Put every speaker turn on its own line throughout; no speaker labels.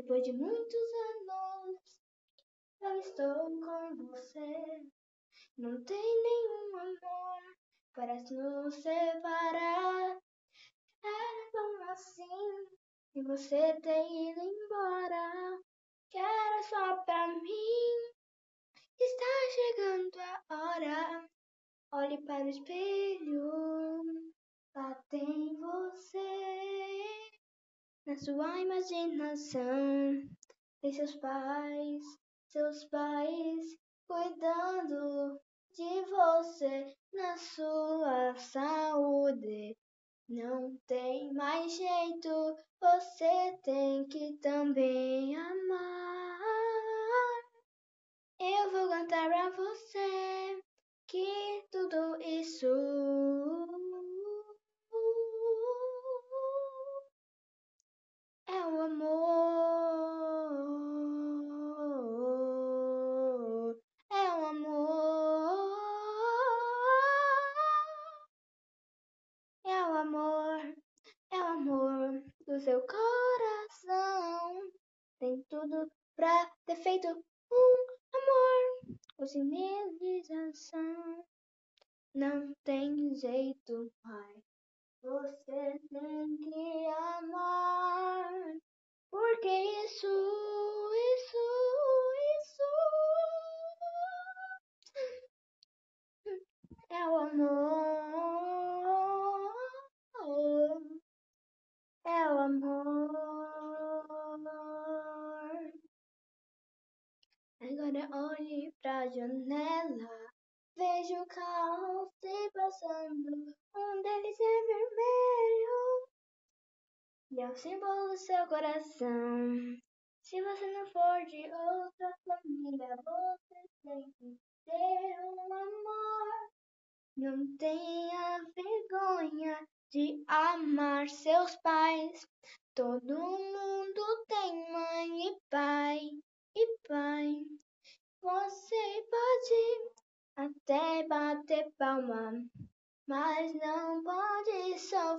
Depois de muitos anos, eu estou com você. Não tem nenhum amor para nos separar. É bom assim, e você ter ido embora. Que era só pra mim. Está chegando a hora. Olhe para o espelho. Lá tem você. Na sua imaginação. Tem seus pais. Seus pais cuidando de você na sua saúde. Não tem mais jeito, você tem que também seu coração. Tem tudo pra ter feito um amor com civilização. Não tem jeito, pai. Você tem que amar. Pra janela. Vejo carros se passando. Um deles é vermelho. E é o símbolo do seu coração. Se você não for de outra família, você tem que ter um amor. Não tenha vergonha de amar seus pais. Todo mundo tem mãe e pai e pai. Você pode bater palma, mas não pode sofrer.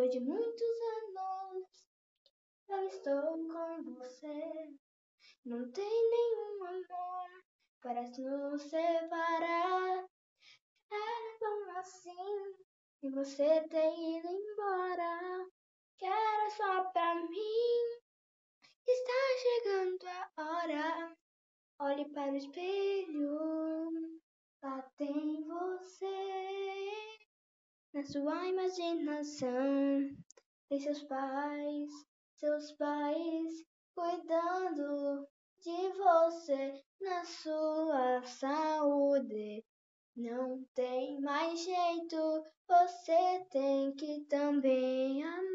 Depois de muitos anos, eu estou com você. Não tem nenhum amor para nos separar. É bom assim, e você ter ido embora. Que era só pra mim. Está chegando a hora. Olhe para o espelho. Lá tem você. Na sua imaginação. Tem seus pais. Seus pais cuidando de você na sua saúde. Não tem mais jeito, você tem que também amar.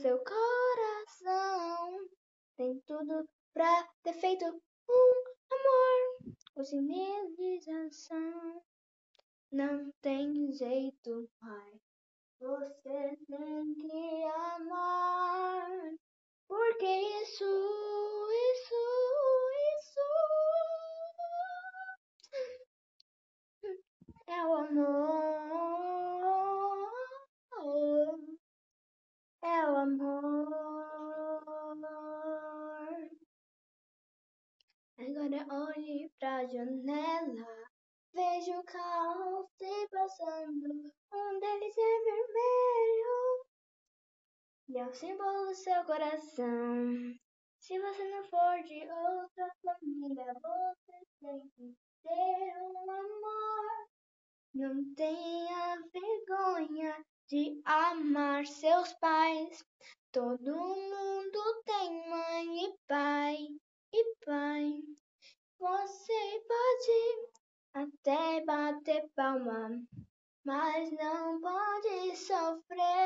Seu coração. Tem tudo pra ter feito um amor com civilização. Não tem jeito, pai. Você tem que amar. Pra janela. Vejo carros se passando. Um deles é vermelho. E é o símbolo do seu coração. Se você não for de outra família, você tem que ter um amor. Não tenha vergonha de amar seus pais. Todo mundo tem mãe e pai e pai. Você pode até bater palma, mas não pode sofrer.